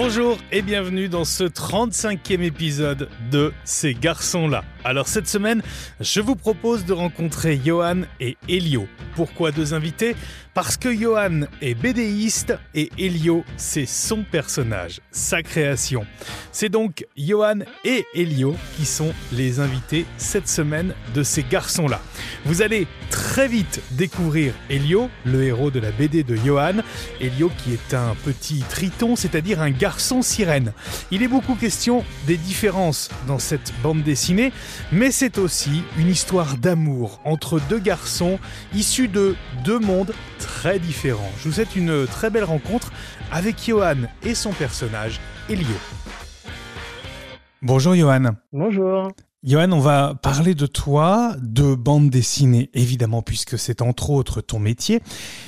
Bonjour et bienvenue dans ce 35e épisode de Ces garçons-là. Alors cette semaine, je vous propose de rencontrer Johan et Elio. Pourquoi deux invités? Parce que Johan est bédéiste et Elio, c'est son personnage, sa création. C'est donc Johan et Elio qui sont les invités cette semaine de Ces garçons-là. Vous allez très vite découvrir Elio, le héros de la BD de Johan. Elio qui est un petit triton, c'est-à-dire un garçon sirène. Il est beaucoup question des différences dans cette bande dessinée, mais c'est aussi une histoire d'amour entre deux garçons issus de deux mondes très différents. Je vous souhaite une très belle rencontre avec Johan et son personnage, Elio. Bonjour Johan. Bonjour. Johan, on va parler de toi, de bande dessinée, évidemment, puisque c'est entre autres ton métier.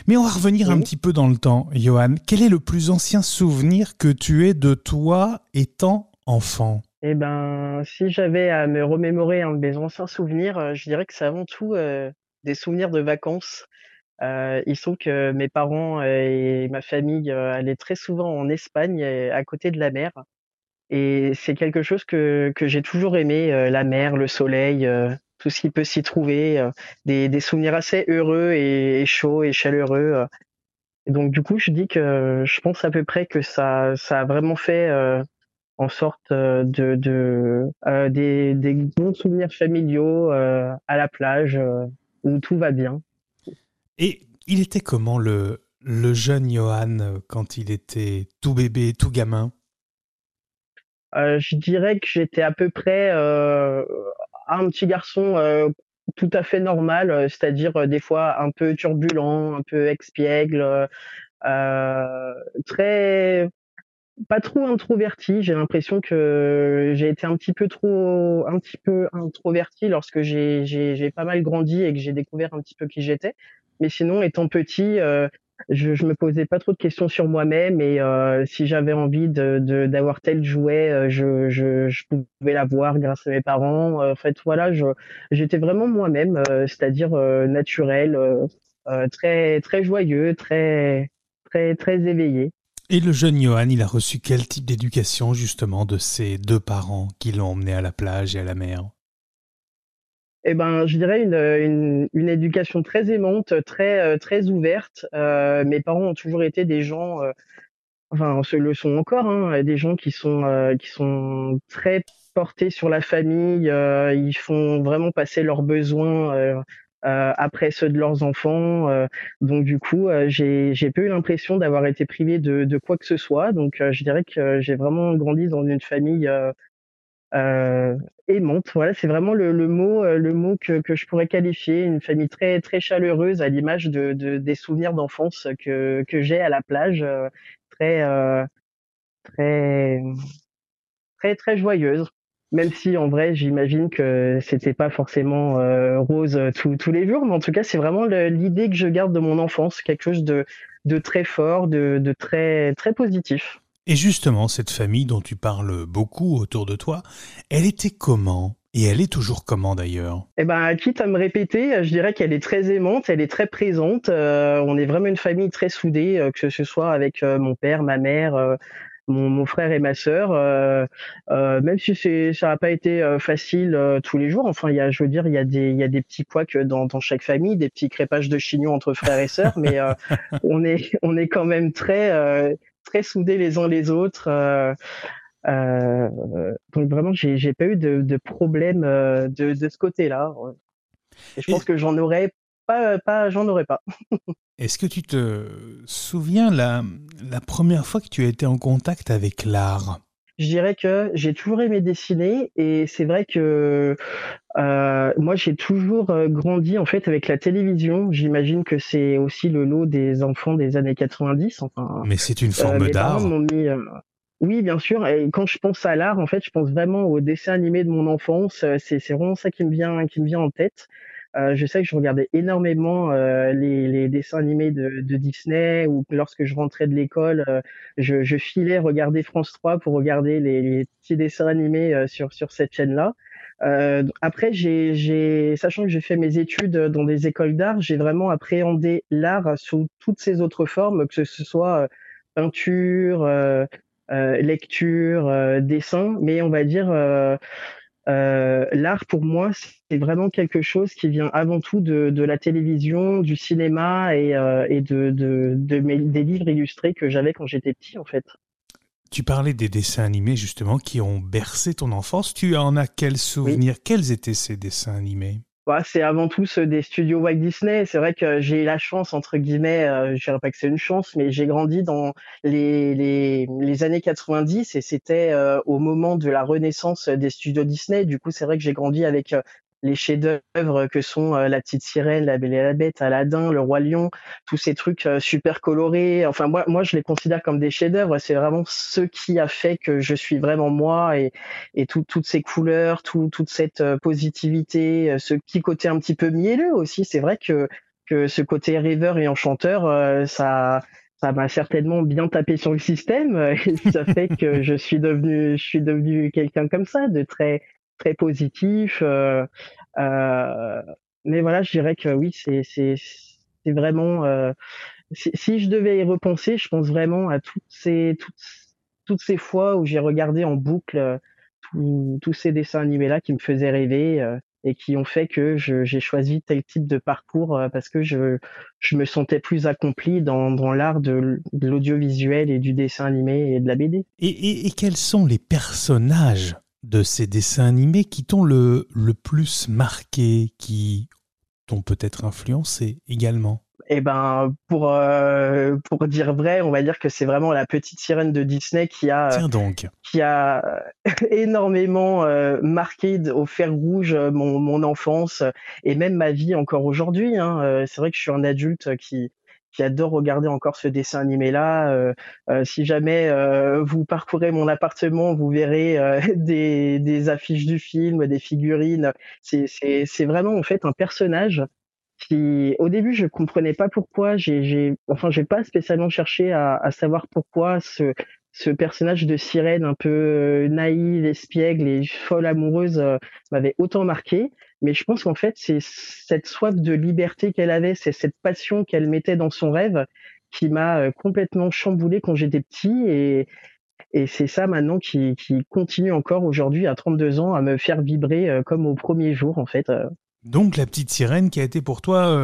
Mais on va revenir un petit peu dans le temps. Johan, quel est le plus ancien souvenir que tu aies de toi étant enfant? Eh ben, si j'avais à me remémorer un de mes anciens souvenirs, euh, je dirais que c'est avant tout euh, des souvenirs de vacances. Euh, il sont que mes parents et ma famille allaient très souvent en Espagne, à côté de la mer. Et c'est quelque chose que, que j'ai toujours aimé, euh, la mer, le soleil, euh, tout ce qui peut s'y trouver, euh, des, des, souvenirs assez heureux et, chauds et chaleureux. Donc du coup, je dis que je pense à peu près que ça, ça a vraiment fait en sorte de, de des, des, bons souvenirs familiaux à la plage où tout va bien. Et il était comment le, le jeune Johan quand il était tout bébé, tout gamin? Euh, je dirais que j'étais à peu près euh, un petit garçon euh, tout à fait normal, c'est-à-dire des fois un peu turbulent, un peu expiègle, très pas trop introverti. J'ai l'impression que j'ai été un petit peu trop, un petit peu introverti lorsque j'ai j'ai pas mal grandi et que j'ai découvert un petit peu qui j'étais. Mais sinon, étant petit, je, je me posais pas trop de questions sur moi-même et euh, si j'avais envie de d'avoir tel jouet, euh, je, je, je pouvais l'avoir grâce à mes parents. Euh, en fait, voilà, je j'étais vraiment moi-même, c'est-à-dire naturel, très très joyeux, très très très éveillé. Et le jeune Johan, il a reçu quel type d'éducation justement de ses deux parents qui l'ont emmené à la plage et à la mer? Eh ben, je dirais une, une, éducation très aimante, très euh, ouverte. Euh, mes parents ont toujours été des gens, euh, enfin, ce le sont encore, hein, des gens qui sont très portés sur la famille. ils font vraiment passer leurs besoins après ceux de leurs enfants. donc du coup, j'ai j'ai peu eu l'impression d'avoir été privé de, de quoi que ce soit. Donc, je dirais que j'ai vraiment grandi dans une famille euh, aimante. Voilà, c'est vraiment le, le, mot, euh, le mot que, que je pourrais qualifier. Une famille très très chaleureuse, à l'image de, de, des souvenirs d'enfance que, que j'ai à la plage, euh, très euh, très très très joyeuse. Même si en vrai, j'imagine que c'était pas forcément rose tous les jours, mais en tout cas, c'est vraiment l'idée que je garde de mon enfance, quelque chose de, de très fort, de, de très très positif. Et justement, cette famille dont tu parles beaucoup autour de toi, elle était comment? Et elle est toujours comment d'ailleurs? Eh ben, quitte à me répéter, je dirais qu'elle est très aimante, elle est très présente. Euh, on est vraiment une famille très soudée, euh, que ce soit avec euh, mon père, ma mère, mon, mon, frère et ma sœur. même si c'est, ça n'a pas été facile tous les jours. Enfin, il y a, je veux dire, il y a des, il y a des petits couacs dans, dans chaque famille, des petits crépages de chignons entre frères et sœurs, mais on est, on est quand même très très soudés les uns les autres. Euh, euh, donc vraiment, j'ai, j'ai pas eu de, de problème euh, de, de ce côté-là. Et je pense que j'en aurais pas, pas j'en aurais pas. Est-ce que tu te souviens la, la première fois que tu as été en contact avec l'art? Je dirais que j'ai toujours aimé dessiner et c'est vrai que euh, moi j'ai toujours euh, grandi en fait avec la télévision. J'imagine que c'est aussi le lot des enfants des années 90. Enfin, Mais c'est une forme euh, d'art. Euh, oui, bien sûr. Et quand je pense à l'art, en fait, je pense vraiment au dessin animé de mon enfance. C'est vraiment ça qui me vient, qui me vient en tête. Euh, je sais que je regardais énormément euh, les, les, dessins animés de, de, Disney ou lorsque je rentrais de l'école, euh, je, je, filais regarder France 3 pour regarder les, les petits dessins animés euh, sur, sur cette chaîne-là. après, j'ai, sachant que j'ai fait mes études dans des écoles d'art, j'ai vraiment appréhendé l'art sous toutes ses autres formes, que ce soit peinture, lecture, dessin, mais on va dire l'art pour moi c'est vraiment quelque chose qui vient avant tout de, la télévision, du cinéma et, de, des livres illustrés que j'avais quand j'étais petit en fait. Tu parlais des dessins animés justement qui ont bercé ton enfance. Tu en as quels souvenirs? Quels étaient ces dessins animés? C'est avant tout des studios Walt Disney. C'est vrai que j'ai la chance, entre guillemets, euh, je dirais pas que c'est une chance, mais j'ai grandi dans les, les, les années 90 et c'était euh, au moment de la renaissance des studios Disney. Du coup, c'est vrai que j'ai grandi avec euh, les chefs-d'œuvre que sont euh, La Petite Sirène, La Belle et la Bête, Aladdin, Le Roi Lion, tous ces trucs euh, super colorés. Enfin, moi, moi, je les considère comme des chefs-d'œuvre. C'est vraiment ce qui a fait que je suis vraiment moi et, et toutes ces couleurs, tout, toute cette euh, positivité, ce petit côté un petit peu mielleux aussi. C'est vrai que, que ce côté rêveur et enchanteur, ça, ça m'a certainement bien tapé sur le système et ça fait que je suis devenu je suis devenu quelqu'un comme ça de très très positif. Euh, euh, mais voilà, je dirais que oui, c'est vraiment. Euh, si, je devais y repenser, je pense vraiment à toutes ces toutes toutes ces fois où j'ai regardé en boucle tous ces dessins animés là qui me faisaient rêver et qui ont fait que j'ai choisi tel type de parcours parce que je, je me sentais plus accompli dans, dans l'art de, de l'audiovisuel et du dessin animé et de la BD. Et, et, et, quels sont les personnages de ces dessins animés qui t'ont le, le plus marqué, qui t'ont peut-être influencé également? Eh ben, pour euh, pour dire vrai, on va dire que c'est vraiment la petite sirène de Disney qui a Tiens donc. qui a énormément euh, marqué au fer rouge mon, mon enfance et même ma vie encore aujourd'hui. Hein. Euh, c'est vrai que je suis un adulte qui qui adore regarder encore ce dessin animé là. Euh, euh, si jamais euh, vous parcourez mon appartement, vous verrez des, des, affiches du film, des figurines. C'est vraiment en fait un personnage qui, au début, je comprenais pas pourquoi. J'ai, enfin, j'ai pas spécialement cherché à, à savoir pourquoi ce ce personnage de sirène un peu naïve, espiègle et folle amoureuse m'avait autant marqué mais je pense qu'en fait, c'est cette soif de liberté qu'elle avait, c'est cette passion qu'elle mettait dans son rêve qui m'a euh, complètement chamboulé quand j'étais petit et, et c'est ça maintenant qui, continue encore aujourd'hui à 32 ans à me faire vibrer euh, comme au premier jour en fait. Euh. Donc la petite sirène qui a été pour toi,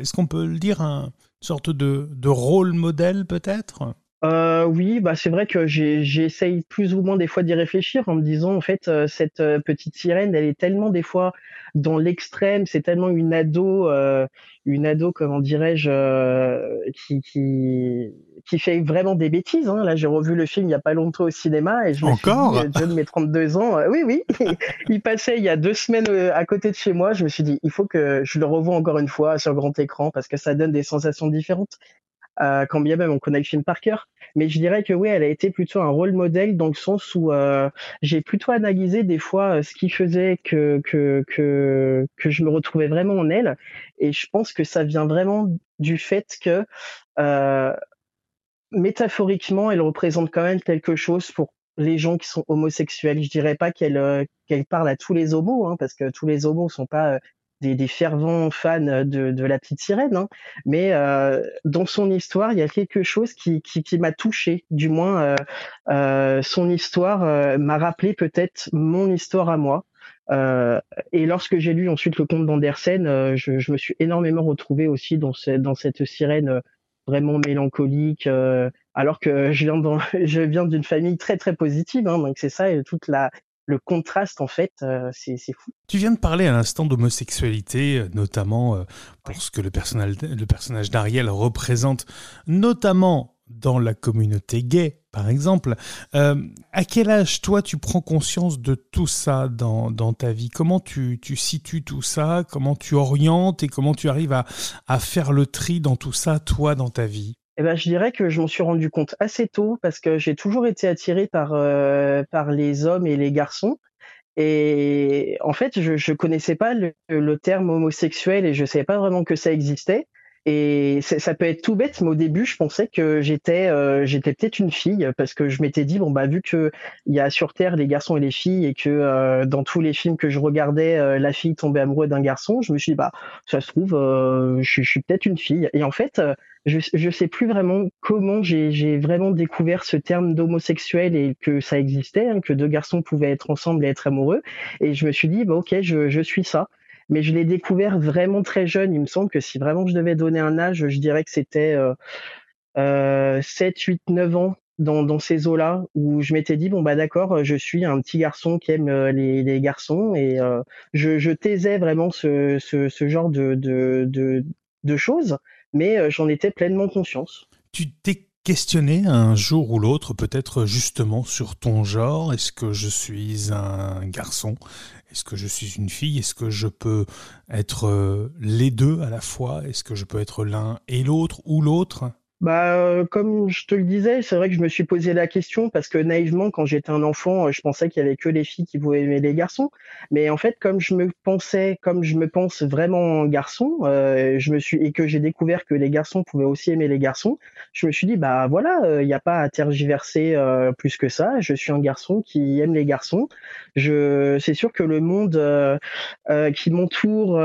est-ce qu'on peut le dire, une sorte de rôle modèle peut-être? Euh, oui, bah c'est vrai que j'essaye plus ou moins des fois d'y réfléchir en me disant en fait euh, cette euh, petite sirène elle est tellement des fois dans l'extrême, c'est tellement une ado, euh, une ado comment dirais-je qui, qui qui fait vraiment des bêtises. Hein. Là j'ai revu le film il y a pas longtemps au cinéma et je me Encore? suis dit, Dieu de mes 32 ans, oui oui, il passait il y a deux semaines à côté de chez moi, je me suis dit il faut que je le revoie encore une fois sur grand écran parce que ça donne des sensations différentes euh, quand bien même on connaît le film par cœur. Mais je dirais que oui, elle a été plutôt un rôle modèle dans le sens où euh, j'ai plutôt analysé des fois euh, ce qui faisait que, que, que, que je me retrouvais vraiment en elle. Et je pense que ça vient vraiment du fait que euh, métaphoriquement, elle représente quand même quelque chose pour les gens qui sont homosexuels. Je dirais pas qu'elle euh, qu'elle parle à tous les homos, hein, parce que tous les homos sont pas des, des, fervents fans de, de la petite sirène, hein. mais euh, dans son histoire, il y a quelque chose qui, qui, qui m'a touché. Du moins, euh, euh, son histoire euh, m'a rappelé peut-être mon histoire à moi. Euh, et lorsque j'ai lu ensuite le conte d'Andersen, euh, je, je, me suis énormément retrouvé aussi dans, ce, dans cette sirène vraiment mélancolique. alors que je viens, je viens d'une famille très très positive, hein, donc c'est ça toute la le contraste, en fait, euh, c'est fou. Tu viens de parler à l'instant d'homosexualité, euh, notamment euh, pour ce que le personnage, le personnage d'Ariel représente, notamment dans la communauté gay, par exemple. à quel âge, toi, tu prends conscience de tout ça dans, dans ta vie? Comment tu, tu, situes tout ça? Comment tu orientes et comment tu arrives à, à faire le tri dans tout ça, toi, dans ta vie? Eh ben, je dirais que je m'en suis rendu compte assez tôt parce que j'ai toujours été attiré par euh, par les hommes et les garçons. Et en fait, je je connaissais pas le, le terme homosexuel et je savais pas vraiment que ça existait. Et ça peut être tout bête, mais au début, je pensais que j'étais euh, j'étais peut-être une fille parce que je m'étais dit bon bah vu que il y a sur terre les garçons et les filles et que euh, dans tous les films que je regardais euh, la fille tombait amoureuse d'un garçon, je me suis dit bah ça se trouve je, suis peut-être une fille. Et en fait, je je sais plus vraiment comment j'ai vraiment découvert ce terme d'homosexuel et que ça existait, hein, que deux garçons pouvaient être ensemble et être amoureux. Et je me suis dit bah ok je je suis ça mais je l'ai découvert vraiment très jeune. Il me semble que si vraiment je devais donner un âge, je dirais que c'était euh, 7, 8, 9 ans dans, ces eaux-là, où je m'étais dit, bon, bah d'accord, je suis un petit garçon qui aime euh, les, garçons, et euh, je, taisais vraiment ce, genre de, de, choses, mais euh, j'en étais pleinement conscience. Tu t'es questionner un jour ou l'autre, peut-être justement sur ton genre? Est-ce que je suis un garçon? Est-ce que je suis une fille? Est-ce que je peux être euh, les deux à la fois? Est-ce que je peux être l'un et l'autre ou l'autre? Bah, euh, comme je te le disais, c'est vrai que je me suis posé la question parce que naïvement, quand j'étais un enfant, euh, je pensais qu'il y avait que les filles qui pouvaient aimer les garçons. Mais en fait, comme je me pensais, comme je me pense vraiment garçon, euh, je me suis et que j'ai découvert que les garçons pouvaient aussi aimer les garçons, je me suis dit bah voilà, il n'y a pas à tergiverser plus que ça. Je suis un garçon qui aime les garçons. Je, c'est sûr que le monde qui m'entoure,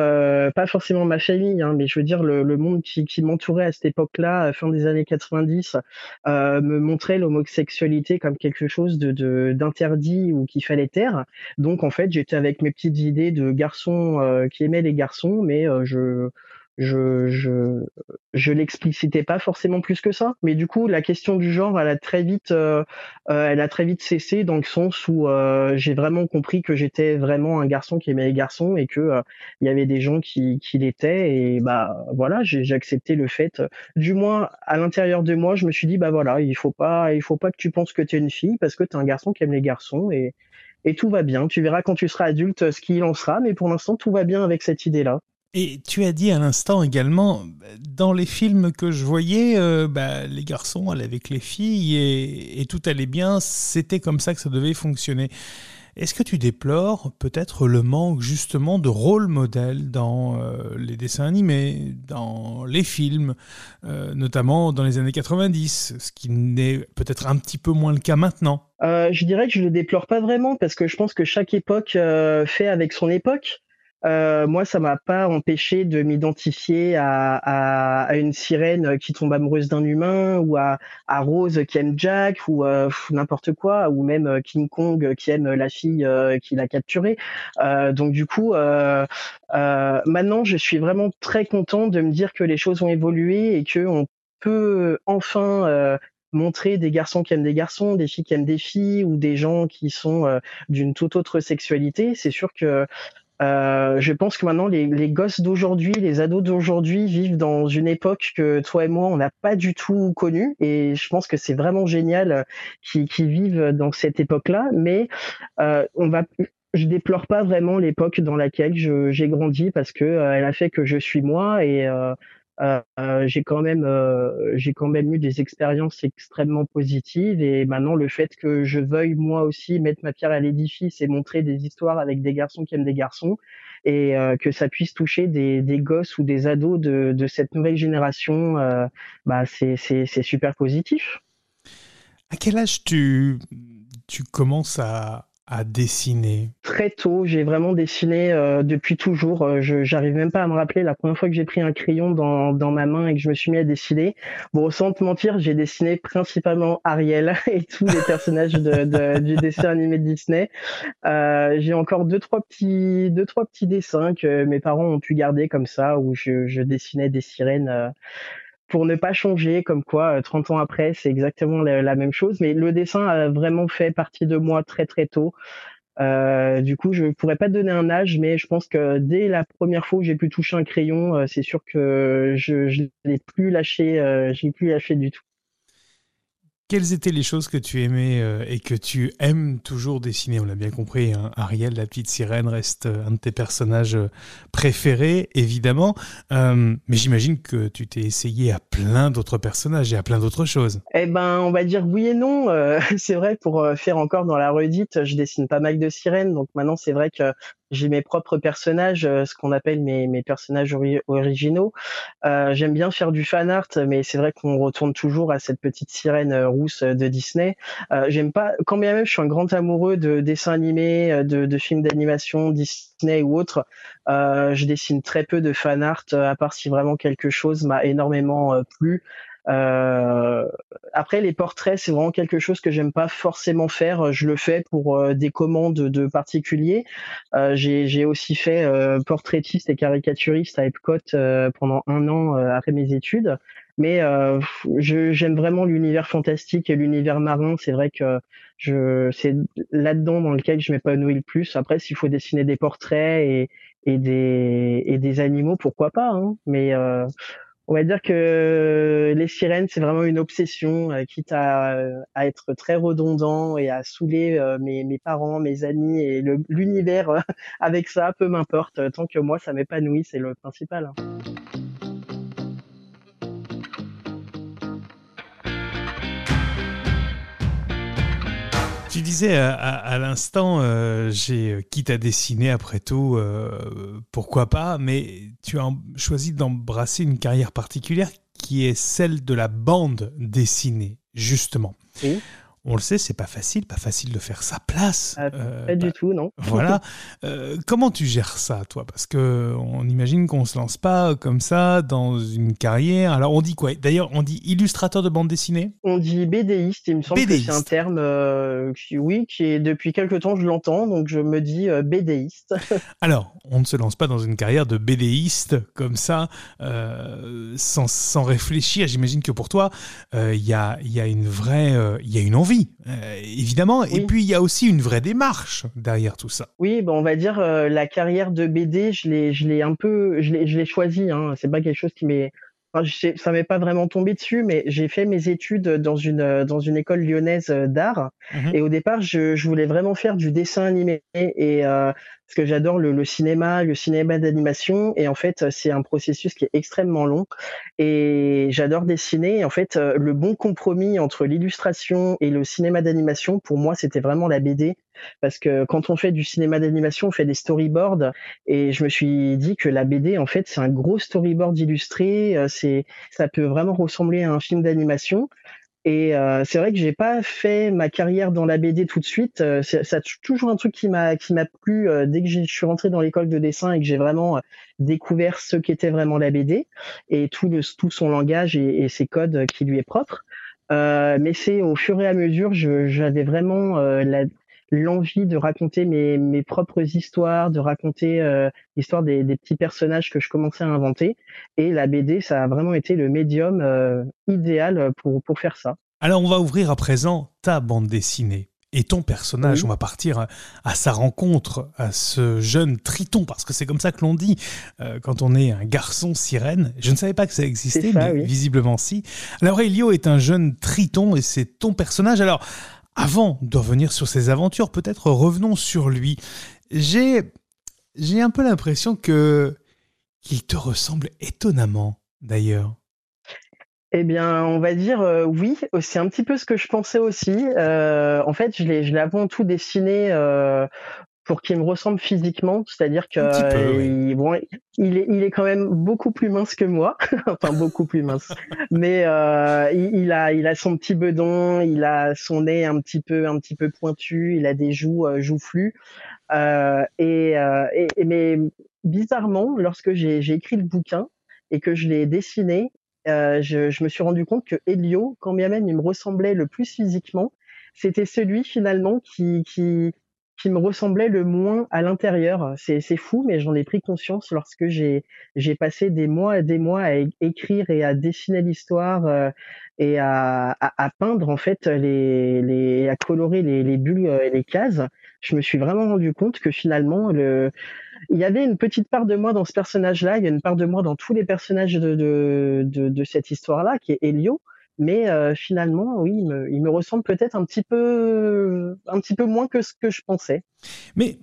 pas forcément ma famille, hein, mais je veux dire le, le monde qui, qui m'entourait à cette époque-là, fin des années 90 euh, me montrait l'homosexualité comme quelque chose d'interdit ou qu'il fallait taire. Donc en fait, j'étais avec mes petites idées de garçons euh, qui aimaient les garçons, mais euh, je je je je l'explicitais pas forcément plus que ça mais du coup la question du genre elle a très vite euh, euh, elle a très vite cessé dans le sens où euh, j'ai vraiment compris que j'étais vraiment un garçon qui aimait les garçons et que il y avait des gens qui qui l'étaient et bah voilà j'ai accepté le fait. Du moins à l'intérieur de moi je me suis dit bah voilà il faut pas il faut pas que tu penses que tu es une fille parce que tu es un garçon qui aime les garçons et et tout va bien. Tu verras quand tu seras adulte ce qu'il en sera mais pour l'instant tout va bien avec cette idée là et tu as dit à l'instant également, dans les films que je voyais, euh, bah, les garçons allaient avec les filles et, tout allait bien, c'était comme ça que ça devait fonctionner. Est-ce que tu déplores peut-être le manque justement de rôle modèle dans euh, les dessins animés, dans les films, euh, notamment dans les années 90, ce qui n'est peut-être un petit peu moins le cas maintenant? Je dirais que je le déplore pas vraiment parce que je pense que chaque époque fait avec son époque. Euh, moi, ça m'a pas empêché de m'identifier à, à, à, une sirène qui tombe amoureuse d'un humain, ou à, à, Rose qui aime Jack, ou euh, n'importe quoi, ou même euh, King Kong qui aime la fille euh, qui l'a capturé. Euh, donc du coup, maintenant, je suis vraiment très content de me dire que les choses ont évolué et que on peut enfin montrer des garçons qui aiment des garçons, des filles qui aiment des filles, ou des gens qui sont d'une toute autre sexualité. C'est sûr que euh, je pense que maintenant les, les gosses d'aujourd'hui, les ados d'aujourd'hui vivent dans une époque que toi et moi on n'a pas du tout connue et je pense que c'est vraiment génial euh, qu'ils vivent dans cette époque-là. Mais euh, on va, je déplore pas vraiment l'époque dans laquelle j'ai grandi parce que euh, elle a fait que je suis moi et j'ai quand même euh, j'ai quand même eu des expériences extrêmement positives et maintenant le fait que je veuille moi aussi mettre ma pierre à l'édifice et montrer des histoires avec des garçons qui aiment des garçons et euh, que ça puisse toucher des, des gosses ou des ados de, de cette nouvelle génération bah c'est c'est super positif. À quel âge tu tu commences à à dessiner Très tôt, j'ai vraiment dessiné euh, depuis toujours. Euh, je j'arrive même pas à me rappeler la première fois que j'ai pris un crayon dans, dans ma main et que je me suis mis à dessiner. Bon, sans te mentir, j'ai dessiné principalement Ariel et tous les personnages de, de, du dessin animé de Disney. Euh, j'ai encore deux trois petits deux trois petits dessins que mes parents ont pu garder comme ça où je, je dessinais des sirènes euh, pour ne pas changer, comme quoi 30 euh, ans après, c'est exactement la, même chose. Mais le dessin a vraiment fait partie de moi très très tôt. Euh, du coup, je pourrais pas te donner un âge, mais je pense que dès la première fois que j'ai pu toucher un crayon, euh, c'est sûr que je, je l'ai plus lâché, je l'ai plus lâché du tout. Quelles étaient les choses que tu aimais euh, et que tu aimes toujours dessiner? On l'a bien compris, hein. Ariel, la petite sirène, reste euh, un de tes personnages euh, préférés, évidemment. mais j'imagine que tu t'es essayé à plein d'autres personnages et à plein d'autres choses. Eh ben, on va dire oui et non. c'est vrai, pour faire encore dans la redite, je dessine pas mal de sirènes. Donc maintenant, c'est vrai que j'ai mes propres personnages, euh, ce qu'on appelle mes, mes personnages originaux. Euh, j'aime bien faire du fan art, mais c'est vrai qu'on retourne toujours à cette petite sirène euh, rousse de Disney. j'aime pas, quand bien même je suis un grand amoureux de dessins animés, de, de films d'animation Disney ou autres, je dessine très peu de fan art, à part si vraiment quelque chose m'a énormément plu. Euh, après, les portraits, c'est vraiment quelque chose que j'aime pas forcément faire. Je le fais pour euh, des commandes de particuliers. Euh, j'ai aussi fait euh, portraitiste et caricaturiste à Epcot pendant un an après mes études. Mais j'aime vraiment l'univers fantastique et l'univers marin. C'est vrai que je c'est là-dedans dans lequel je m'épanouis le plus. Après, s'il faut dessiner des portraits et, et des et des animaux, pourquoi pas. Hein mais on va dire que les sirènes, c'est vraiment une obsession, euh, quitte à, à, être très redondant et à saouler euh, mes, mes, parents, mes amis et l'univers euh, avec ça, peu m'importe. Tant que moi, ça m'épanouit, c'est le principal. Hein. Tu disais à, l'instant, euh, j'ai euh, quitte à dessiner après tout, euh, pourquoi pas, mais tu as choisi d'embrasser une carrière particulière qui est celle de la bande dessinée, justement. On le sait, c'est pas facile, pas facile de faire sa place. Ah, euh, pas du bah, tout, non. Voilà. Euh, comment tu gères ça, toi? Parce que on imagine qu'on se lance pas comme ça dans une carrière. Alors on dit quoi? D'ailleurs, on dit illustrateur de bande dessinée? On dit BDiste. Il me semble que c'est un terme, euh, qui, oui, qui est depuis quelque temps je l'entends, donc je me dis BDiste. Alors, on ne se lance pas dans une carrière de BDiste comme ça, sans, sans, réfléchir. J'imagine que pour toi, il y a, y, a, une vraie, il y a une envie euh, évidemment. Et puis, il y a aussi une vraie démarche derrière tout ça. Oui, bon, on va dire euh, la carrière de BD, je l'ai, je l'ai un peu, je l'ai, je l'ai choisi. Hein. C'est pas quelque chose qui m'est Enfin, ça m'est pas vraiment tombé dessus, mais j'ai fait mes études dans une dans une école lyonnaise d'art. Mmh et au départ, je, je, voulais vraiment faire du dessin animé et euh, parce que j'adore le, le, cinéma, le cinéma d'animation. Et en fait, c'est un processus qui est extrêmement long. Et j'adore dessiner. Et en fait, le bon compromis entre l'illustration et le cinéma d'animation, pour moi, c'était vraiment la BD. Parce que quand on fait du cinéma d'animation, on fait des storyboards. Et je me suis dit que la BD, en fait, c'est un gros storyboard illustré. C'est, ça peut vraiment ressembler à un film d'animation. Et euh, c'est vrai que j'ai pas fait ma carrière dans la BD tout de suite. Euh, c'est toujours un truc qui m'a qui m'a plu euh, dès que je suis rentré dans l'école de dessin et que j'ai vraiment découvert ce qu'était vraiment la BD et tout le tout son langage et, et ses codes qui lui est propre. mais c'est au fur et à mesure, j'avais vraiment l'envie de raconter mes, mes propres histoires, de raconter l'histoire des, des, petits personnages que je commençais à inventer. Et la BD, ça a vraiment été le médium idéal pour, pour faire ça. Alors on va ouvrir à présent ta bande dessinée. Et ton personnage, on va partir à, sa rencontre, à ce jeune triton, parce que c'est comme ça que l'on dit quand on est un garçon sirène. Je ne savais pas que ça existait, mais visiblement si. Alors Elio est un jeune triton et c'est ton personnage. Alors, avant de revenir sur ses aventures, peut-être revenons sur lui. J'ai, un peu l'impression que qu'il te ressemble étonnamment, d'ailleurs. Eh bien, on va dire euh, oui. C'est un petit peu ce que je pensais aussi. Euh, en fait, je l'ai, je l'ai avant tout dessiné euh, pour qu'il me ressemble physiquement, c'est-à-dire que il, bon, il est il est quand même beaucoup plus mince que moi, enfin beaucoup plus mince, mais euh, il, a il a son petit bedon, il a son nez un petit peu un petit peu pointu, il a des joues euh, joufflues euh, et, euh, et, mais bizarrement, lorsque j'ai j'ai écrit le bouquin et que je l'ai dessiné, euh, je, je me suis rendu compte que Elio, quand bien même il me ressemblait le plus physiquement, c'était celui finalement qui qui qui me ressemblait le moins à l'intérieur. C'est, fou, mais j'en ai pris conscience lorsque j'ai, passé des mois et des mois à écrire et à dessiner l'histoire euh, et à, à, peindre en fait les, les à colorer les, les bulles et les cases. Je me suis vraiment rendu compte que finalement le il y avait une petite part de moi dans ce personnage-là, il y a une part de moi dans tous les personnages de, de, de, de cette histoire-là, qui est Elio, mais euh, finalement, oui, il me, ressemble peut-être un petit peu, un petit peu moins que ce que je pensais. Mais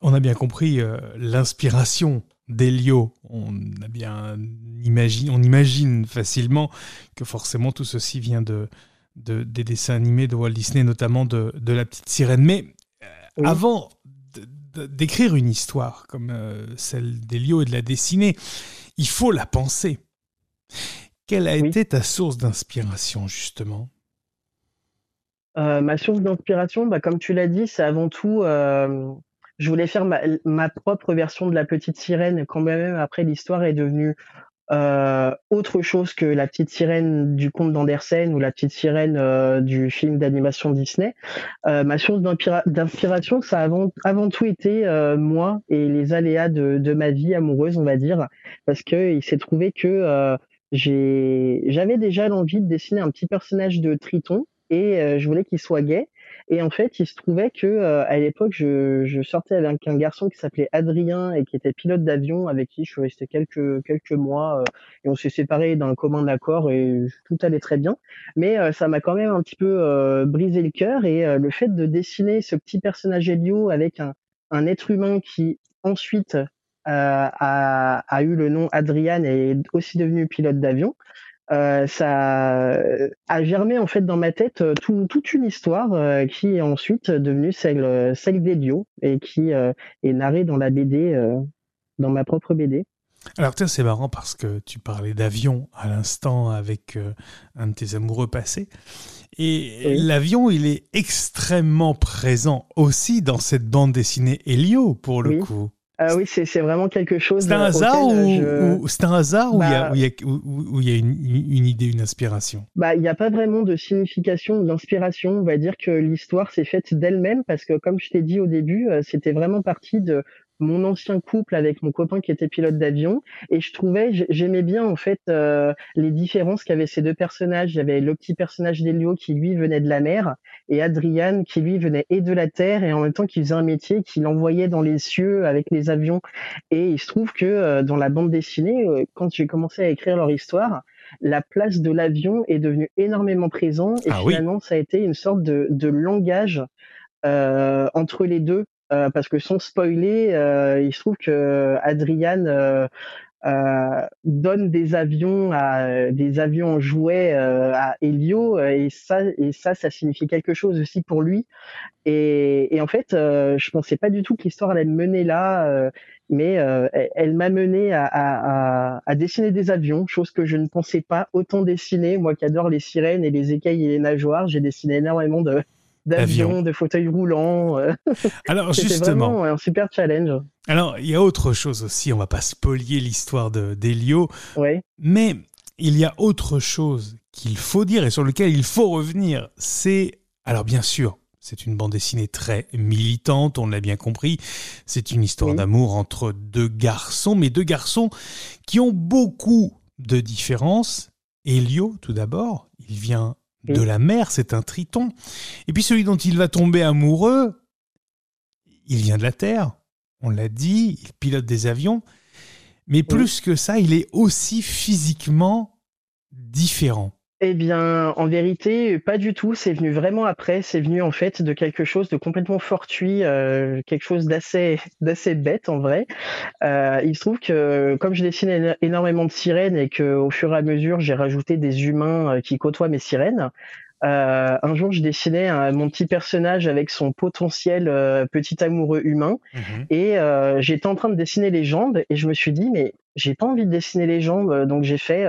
on a bien compris euh, l'inspiration d'Elio. On a bien imagine, on imagine facilement que forcément tout ceci vient de, des dessins animés de Walt Disney, notamment de, la petite sirène. Mais euh, avant d'écrire une histoire comme celle d'Elio et de la dessiner, il faut la penser. Quelle a été ta source d'inspiration, justement? Euh, Ma source d'inspiration, bah, comme tu l'as dit, c'est avant tout, euh, je voulais faire ma, propre version de la petite sirène, quand même après l'histoire est devenue euh, autre chose que la petite sirène du conte d'Andersen ou la petite sirène du film d'animation Disney. Ma source d'inspiration, ça a avant, avant tout été moi et les aléas de, de, ma vie amoureuse, on va dire, parce que il s'est trouvé que j'avais déjà l'envie de dessiner un petit personnage de Triton et je voulais qu'il soit gay. Et en fait, il se trouvait que euh, à l'époque, je, je, sortais avec un garçon qui s'appelait Adrien et qui était pilote d'avion, avec qui je suis resté quelques quelques mois euh, et on s'est séparés d'un commun accord et tout allait très bien. Mais euh, ça m'a quand même un petit peu brisé le cœur et le fait de dessiner ce petit personnage Elio avec un, un être humain qui ensuite a, a, eu le nom Adrian et est aussi devenu pilote d'avion. Euh, ça a germé en fait dans ma tête euh, toute une histoire euh, qui est ensuite devenue celle, celle d'Elio et qui est narrée dans la BD, dans ma propre BD. Alors tiens, c'est marrant parce que tu parlais d'avion à l'instant avec un de tes amoureux passés. Et l'avion, il est extrêmement présent aussi dans cette bande dessinée Elio, pour le coup. Ah oui, c'est vraiment quelque chose. C'est un, hasard ou, c'est un hasard il y a, y a une, une, idée, une inspiration? Bah, il n'y a pas vraiment de signification ou d'inspiration. On va dire que l'histoire s'est faite d'elle-même parce que, comme je t'ai dit au début, euh, c'était vraiment parti de mon ancien couple avec mon copain qui était pilote d'avion. Et je trouvais j'aimais bien en fait euh, les différences qu'avaient ces deux personnages. Il y avait le petit personnage d'Elio qui lui venait de la mer et Adrian qui lui venait et de la terre et en même temps qui faisait un métier qu'il envoyait dans les cieux avec les avions. Et il se trouve que euh, dans la bande dessinée euh, quand j'ai commencé à écrire leur histoire la place de l'avion est devenue énormément présente et ah finalement ça a été une sorte de, de langage entre les deux euh, parce que sans spoiler, euh, il se trouve que Adrian euh, donne des avions des avions jouets à Elio et ça ça signifie quelque chose aussi pour lui. Et, en fait je pensais pas du tout que l'histoire allait me mener là mais elle, m'a mené à, à, dessiner des avions chose que je ne pensais pas autant dessiner. Moi qui adore les sirènes et les écailles et les nageoires j'ai dessiné énormément de d'avions, de fauteuils roulants. Euh. Alors justement, vraiment un super challenge. Alors il y a autre chose aussi. On va pas spolier l'histoire d'Elio, ouais. mais il y a autre chose qu'il faut dire et sur lequel il faut revenir. C'est alors bien sûr. C'est une bande dessinée très militante, on l'a bien compris. C'est une histoire d'amour entre deux garçons, mais deux garçons qui ont beaucoup de différences. Elio, tout d'abord, il vient de la mer, c'est un triton. Et puis celui dont il va tomber amoureux, il vient de la Terre, on l'a dit, il pilote des avions, mais plus que ça, il est aussi physiquement différent. Eh bien, en vérité, pas du tout. C'est venu vraiment après. C'est venu en fait de quelque chose de complètement fortuit, euh, quelque chose d'assez d'assez bête en vrai. Euh, il se trouve que comme je dessine énormément de sirènes et que au fur et à mesure j'ai rajouté des humains euh, qui côtoient mes sirènes, euh, un jour, je dessinais mon petit personnage avec son potentiel euh, petit amoureux humain, mhm. et euh, j'étais en train de dessiner les jambes, et je me suis dit, mais j'ai pas envie de dessiner les jambes, donc j'ai fait,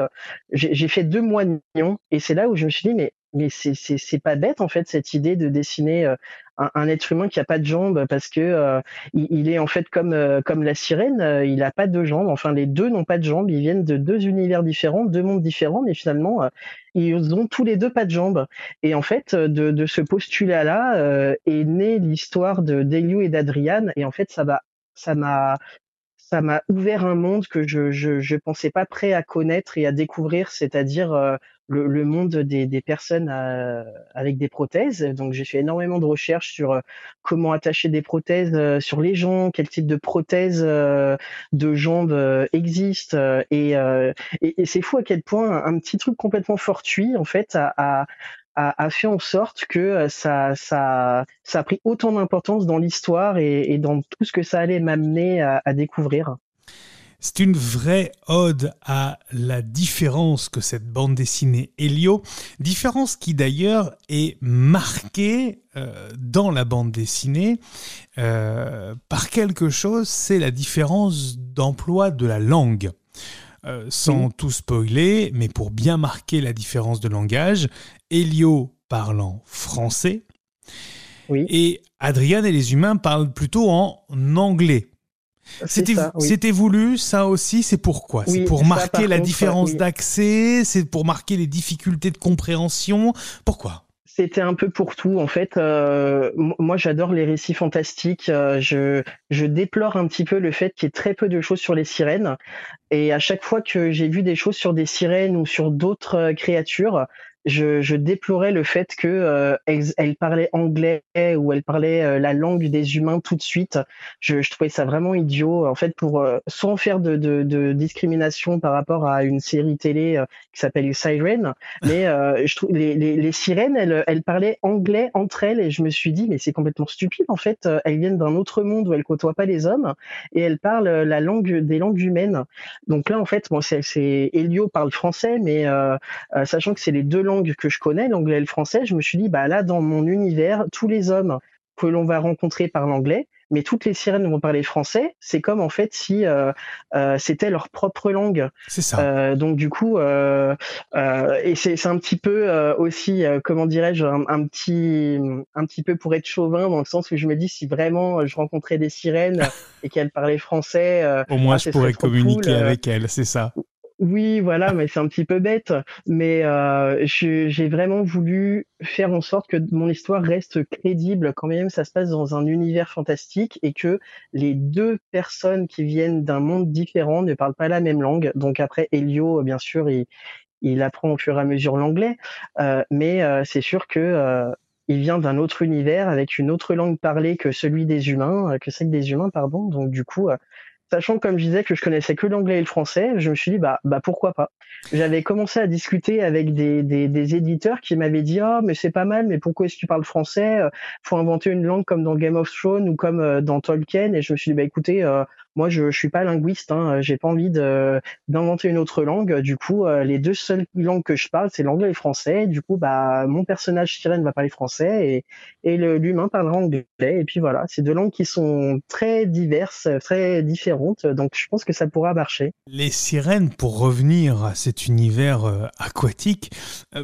j'ai fait deux moignons, et c'est là où je me suis dit, mais mais c'est c'est pas bête en fait cette idée de dessiner un, être humain qui a pas de jambes parce que il, est en fait comme comme la sirène, il a pas de jambes. Enfin les deux n'ont pas de jambes, ils viennent de deux univers différents, deux mondes différents, mais finalement ils ont tous les deux pas de jambes. Et en fait, de, de ce postulat-là euh, est née l'histoire de d'Elio et d'Adriane. Et en fait, ça va, ça m'a, ça m'a ouvert un monde que je, je, je pensais pas prêt à connaître et à découvrir, c'est-à-dire euh, le, le, monde des, des personnes euh, avec des prothèses. Donc j'ai fait énormément de recherches sur euh, comment attacher des prothèses euh, sur les gens, quel type de prothèses de jambes existent. Et, et, et c'est fou à quel point un, petit truc complètement fortuit en fait a, a a, fait en sorte que ça, ça, ça a pris autant d'importance dans l'histoire et, dans tout ce que ça allait m'amener à, à découvrir. C'est une vraie ode à la différence que cette bande dessinée Helio, différence qui d'ailleurs est marquée euh, dans la bande dessinée euh, par quelque chose, c'est la différence d'emploi de la langue. Euh, sans tout spoiler, mais pour bien marquer la différence de langage, Helio parlant français, et Adrian et les humains parlent plutôt en anglais. C'était voulu, ça aussi, c'est pourquoi? C'est pour marquer la différence d'accès, c'est pour marquer les difficultés de compréhension. Pourquoi? C'était un peu pour tout en fait. Euh, moi, j'adore les récits fantastiques. Euh, je, déplore un petit peu le fait qu'il y ait très peu de choses sur les sirènes. Et à chaque fois que j'ai vu des choses sur des sirènes ou sur d'autres euh, créatures, je, je, déplorais le fait que euh, elle, parlait anglais ou elle parlait euh, la langue des humains tout de suite. Je, je trouvais ça vraiment idiot. En fait, pour euh, sans faire de, de, de, discrimination par rapport à une série télé qui s'appelle Siren, mais je trouve les, les, les, sirènes, elles, elles parlaient anglais entre elles et je me suis dit mais c'est complètement stupide. En fait, elles viennent d'un autre monde où elles côtoient pas les hommes et elles parlent la langue des langues humaines. Donc là, en fait, bon, c'est Elio parle français, mais sachant que c'est les deux langues que je connais, l'anglais et le français, je me suis dit, bah là, dans mon univers, tous les hommes que l'on va rencontrer parlent anglais, mais toutes les sirènes vont parler français. C'est comme en fait si euh, euh, c'était leur propre langue. C'est ça. Euh, donc du coup, et c'est un petit peu aussi, comment dirais-je, un, petit, un petit peu pour être chauvin dans le sens où je me dis si vraiment je rencontrais des sirènes et qu'elles parlaient français, au moins ah, je pourrais communiquer avec elles. C'est ça. Oui, voilà, mais c'est un petit peu bête. Mais euh, j'ai vraiment voulu faire en sorte que mon histoire reste crédible quand même ça se passe dans un univers fantastique et que les deux personnes qui viennent d'un monde différent ne parlent pas la même langue. Donc après, Elio, bien sûr, il, il apprend au fur et à mesure l'anglais, euh, mais euh, c'est sûr que euh, il vient d'un autre univers avec une autre langue parlée que celui des humains, que celle des humains, pardon. Donc du coup, sachant comme je disais que je connaissais que l'anglais et le français, je me suis dit bah bah pourquoi pas. J'avais commencé à discuter avec des, des, éditeurs qui m'avaient dit ah mais c'est pas mal mais pourquoi est-ce que tu parles français? Faut inventer une langue comme dans Game of Thrones ou comme euh, dans Tolkien et je me suis dit bah écoutez euh, moi, je, je suis pas linguiste, hein, j'ai pas envie d'inventer une autre langue. Du coup, euh, les deux seules langues que je parle, c'est l'anglais et le français. Du coup, bah, mon personnage sirène va parler français et, et l'humain parlera anglais. Et puis voilà, c'est deux langues qui sont très diverses, très différentes. Donc, je pense que ça pourra marcher. Les sirènes, pour revenir à cet univers euh, aquatique, euh,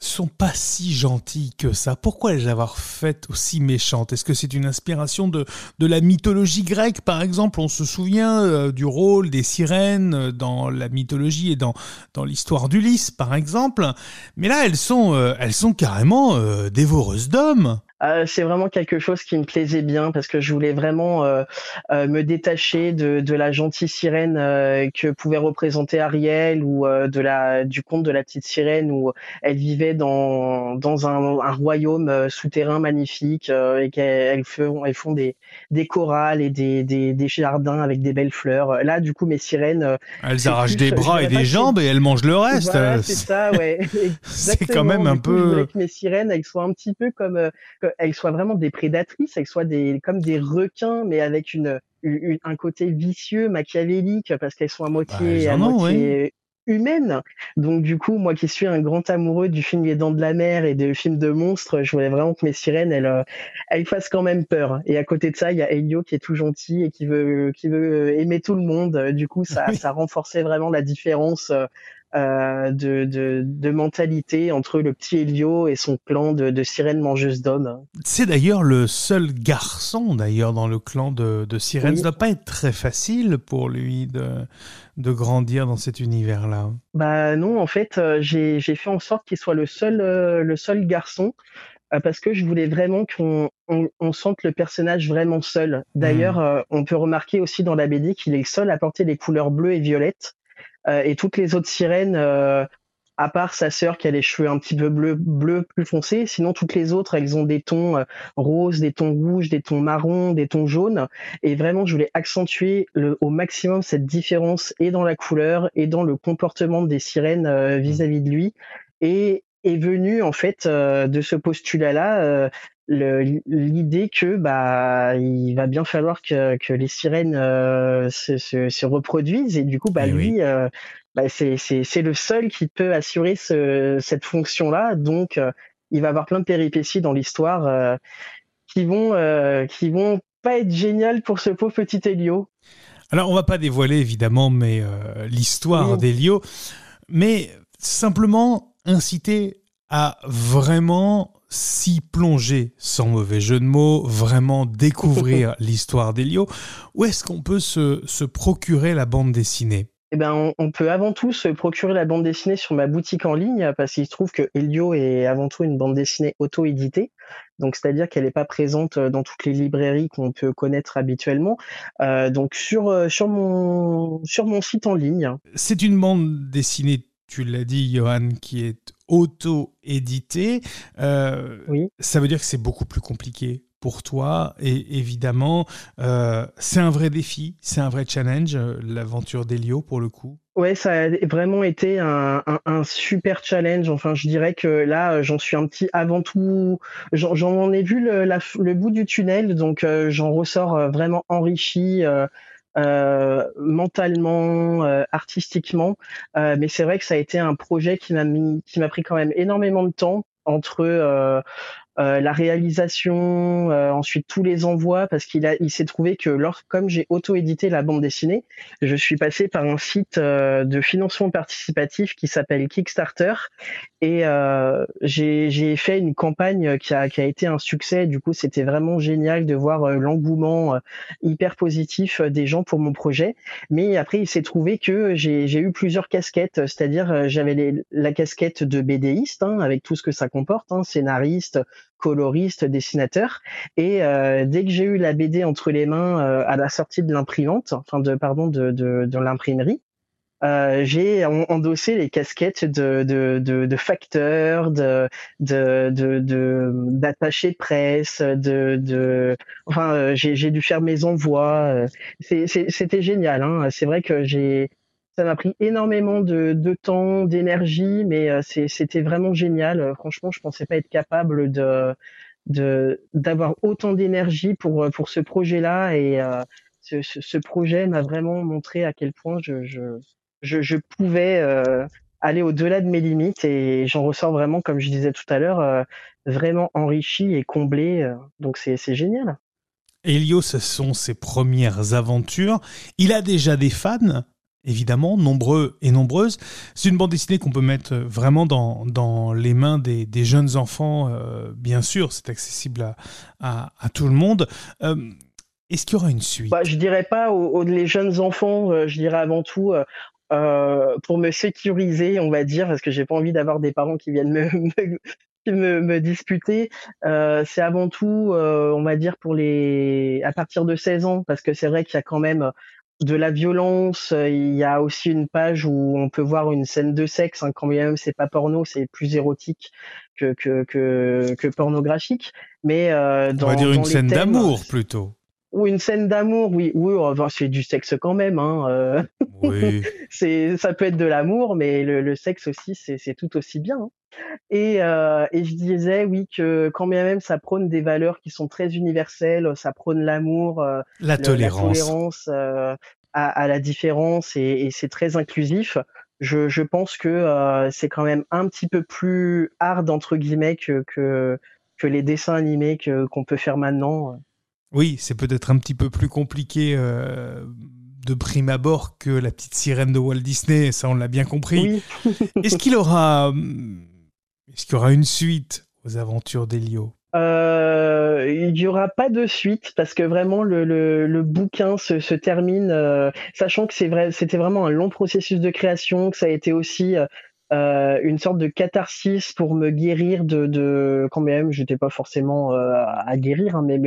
sont pas si gentilles que ça. Pourquoi les avoir faites aussi méchantes? Est-ce que c'est une inspiration de, de la mythologie grecque, par exemple? On se souvient euh, du rôle des sirènes euh, dans la mythologie et dans, dans l'histoire d'Ulysse, par exemple. Mais là, elles sont, euh, elles sont carrément dévoreuses d'hommes. Euh, c'est vraiment quelque chose qui me plaisait bien parce que je voulais vraiment euh, euh, me détacher de, de, la gentille sirène que pouvait représenter Ariel ou de la du conte de la petite sirène où elle vivait dans dans un, un royaume souterrain magnifique et qu'elles font elles font des des chorales et des, des, des jardins avec des belles fleurs. Là, du coup, mes sirènes elles arrachent des bras et des jambes et elles mangent le reste. Voilà, c'est ça, ouais. c'est quand même un peu. je voulais que mes sirènes elles un petit peu comme qu'elles soient vraiment des prédatrices, elles soient des comme des requins, mais avec une, un côté vicieux, machiavélique, parce qu'elles sont à moitié, bah, à moitié humaines. Donc du coup, moi qui suis un grand amoureux du film Les Dents de la Mer et des films de monstres, je voulais vraiment que mes sirènes, elles, euh, elles fassent quand même peur. Et à côté de ça, il y a Elio qui est tout gentil et qui veut, qui veut aimer tout le monde. Du coup, ça, ça renforçait vraiment la différence euh, euh, de, de, de, mentalité entre le petit Elio et son clan de, de sirènes mangeuses d'hommes. C'est d'ailleurs le seul garçon d'ailleurs dans le clan de, de sirènes. Ça ne doit pas être très facile pour lui de, de grandir dans cet univers-là. Bah non, en fait, euh, j'ai fait en sorte qu'il soit le seul, euh, le seul garçon parce que je voulais vraiment qu'on on, on sente le personnage vraiment seul. D'ailleurs, hmm. on peut remarquer aussi dans la BD qu'il est le seul à porter les couleurs bleues et violettes. Euh, et toutes les autres sirènes, euh, à part sa sœur qui a les cheveux un petit peu bleu, bleu plus foncé, sinon toutes les autres, elles ont des tons euh, roses, des tons rouges, des tons marrons, des tons jaunes. Et vraiment, je voulais accentuer au maximum cette différence et dans la couleur et dans le comportement des sirènes vis-à-vis de lui. Et est venue en fait de ce postulat-là l'idée que bah il va bien falloir que, que les sirènes se, se, se, reproduisent. Et du coup bah eh lui bah, c'est le seul qui peut assurer ce, cette fonction-là. Donc il va avoir plein de péripéties dans l'histoire qui vont qui vont pas être géniales pour ce pauvre petit Elio. Alors on va pas dévoiler évidemment mais l'histoire d'Elio mais simplement inciter à vraiment s'y plonger, sans mauvais jeu de mots, vraiment découvrir l'histoire d'Elio, où est-ce qu'on peut se, se, procurer la bande dessinée? Eh ben, on, peut avant tout se procurer la bande dessinée sur ma boutique en ligne parce qu'il se trouve que Elio est avant tout une bande dessinée auto-éditée. Donc, c'est-à-dire qu'elle n'est pas présente dans toutes les librairies qu'on peut connaître habituellement. Euh, donc, sur, euh, sur, mon, sur mon site en ligne. C'est une bande dessinée, tu l'as dit, Johan, qui est auto-édité, euh, oui. ça veut dire que c'est beaucoup plus compliqué pour toi. Et évidemment, euh, c'est un vrai défi, c'est un vrai challenge, euh, l'aventure d'Elio pour le coup. Ouais, ça a vraiment été un, super challenge. Enfin, je dirais que là, j'en suis un petit avant tout. J'en ai vu le, le, bout du tunnel, donc j'en ressors vraiment enrichi. Euh, mentalement, euh, artistiquement. Euh, mais c'est vrai que ça a été un projet qui m'a mis, qui m'a pris quand même énormément de temps entre euh, la réalisation, euh, ensuite tous les envois, parce qu'il a, il s'est trouvé que lors, comme j'ai auto-édité la bande dessinée, je suis passé par un site euh, de financement participatif qui s'appelle Kickstarter et j'ai fait une campagne qui a, qui a été un succès. Du coup, c'était vraiment génial de voir l'engouement hyper positif des gens pour mon projet. Mais après, il s'est trouvé que j'ai eu plusieurs casquettes, c'est-à-dire j'avais la casquette de BDiste hein, avec tout ce que ça comporte, hein, scénariste, coloriste, dessinateur. Et euh, dès que j'ai eu la BD entre les mains euh, à la sortie de l'imprimante, enfin de pardon de, de, de l'imprimerie, euh, j'ai endossé les casquettes de, de, de, de facteur, de, de, de, d'attaché presse, de, de, enfin, euh, j'ai, j'ai dû faire mes envois. C'est, c'était génial. Hein. C'est vrai que j'ai, ça m'a pris énormément de, temps, d'énergie, mais euh, c'était vraiment génial. Franchement, je pensais pas être capable d'avoir autant d'énergie pour euh, ce projet-là et euh, ce, projet m'a vraiment montré à quel point je je, pouvais aller au-delà de mes limites et j'en ressors vraiment, comme je disais tout à l'heure, vraiment enrichi et comblé. donc c'est génial. Elio, ce sont ses premières aventures. Il a déjà des fans? Évidemment, nombreux et nombreuses. C'est une bande dessinée qu'on peut mettre vraiment dans, dans les mains des, jeunes enfants, euh, bien sûr, c'est accessible à, tout le monde. Euh, est-ce qu'il y aura une suite? Bah, Je dirais pas aux, les jeunes enfants, euh, je dirais avant tout pour me sécuriser, on va dire, parce que j'ai pas envie d'avoir des parents qui viennent me, me, me, disputer. c'est avant tout, on va dire, pour les à partir de 16 ans, parce que c'est vrai qu'il y a quand même de la violence. Euh, il y a aussi une page où on peut voir une scène de sexe, hein, quand même c'est pas porno, c'est plus érotique que que que, que pornographique. Mais euh, dans, on va dire une scène d'amour plutôt. Ou une scène d'amour, oui, oui, enfin, c'est du sexe quand même. Hein, euh. Oui. c'est, ça peut être de l'amour, mais le, le sexe aussi, c'est, c'est tout aussi bien. Hein. Et, euh, et je disais, oui, que quand bien même ça prône des valeurs qui sont très universelles, ça prône l'amour, euh, la, tolérance, euh, à, à, la différence, et, et c'est très inclusif. Je, je pense que euh, c'est quand même un petit peu plus hard entre guillemets que que, que les dessins animés que qu'on peut faire maintenant. Oui, c'est peut-être un petit peu plus compliqué euh, de prime abord que la petite sirène de Walt Disney, ça on l'a bien compris. Est-ce qu'il aura est-ce qu'il y aura une suite aux aventures d'Elio? Euh, il n'y aura pas de suite parce que vraiment le, le, bouquin se, se termine, euh, sachant que c'est vrai, c'était vraiment un long processus de création, que ça a été aussi euh, une sorte de catharsis pour me guérir de, de quand même, j'étais pas forcément à guérir, hein, mais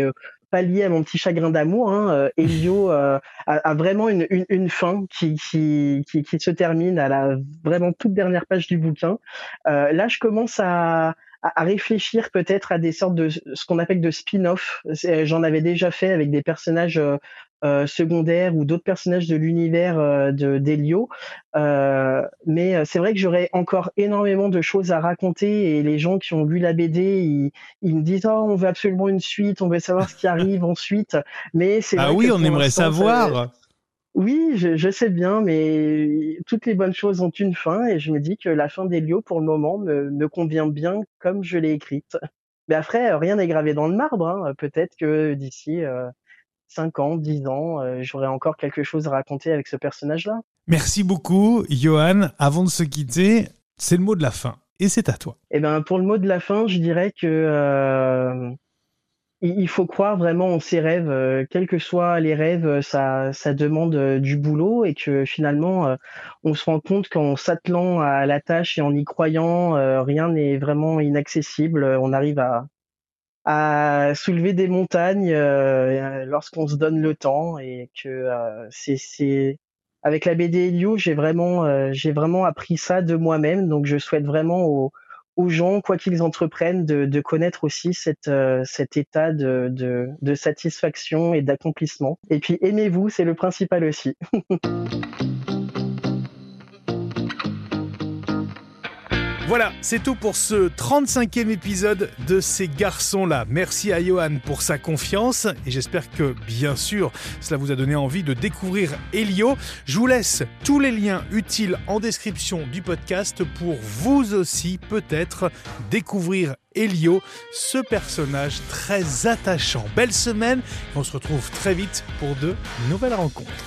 pallier à mon petit chagrin d'amour. Hein, Elio a, a, vraiment une, une, une fin qui, qui, qui, qui, se termine à la vraiment toute dernière page du bouquin. là, je commence à à, réfléchir peut-être à des sortes de ce qu'on appelle de spin-off. J'en avais déjà fait avec des personnages euh, secondaires ou d'autres personnages de l'univers de d'Elio. mais c'est vrai que j'aurais encore énormément de choses à raconter et les gens qui ont lu la BD, ils, me disent oh on veut absolument une suite, on veut savoir ce qui arrive ensuite. Mais c'est ah oui, on aimerait savoir. Oui, je, sais bien, mais toutes les bonnes choses ont une fin et je me dis que la fin d'Elio, pour le moment, me, convient bien comme je l'ai écrite. Mais après, rien n'est gravé dans le marbre. Hein. Peut-être que d'ici euh, 5 ans, 10 ans, euh, j'aurai encore quelque chose à raconter avec ce personnage-là. Merci beaucoup, Johan. Avant de se quitter, c'est le mot de la fin et c'est à toi. Eh ben, pour le mot de la fin, je dirais que euh, il faut croire vraiment en ses rêves, euh, quels que soient les rêves, ça, ça demande euh, du boulot et que finalement, euh, on se rend compte qu'en s'attelant à la tâche et en y croyant, rien n'est vraiment inaccessible. On arrive à, à soulever des montagnes lorsqu'on se donne le temps et que c'est avec la BD Elio, j'ai vraiment j'ai vraiment appris ça de moi-même. Donc je souhaite vraiment aux aux gens, quoi qu'ils entreprennent, de, connaître aussi cette, euh, cet état de, de satisfaction et d'accomplissement. Et puis aimez-vous, c'est le principal aussi. Voilà, c'est tout pour ce 35e épisode de ces garçons-là. Merci à Johan pour sa confiance et j'espère que, bien sûr, cela vous a donné envie de découvrir Elio. Je vous laisse tous les liens utiles en description du podcast pour vous aussi peut-être découvrir Elio, ce personnage très attachant. Belle semaine, on se retrouve très vite pour de nouvelles rencontres.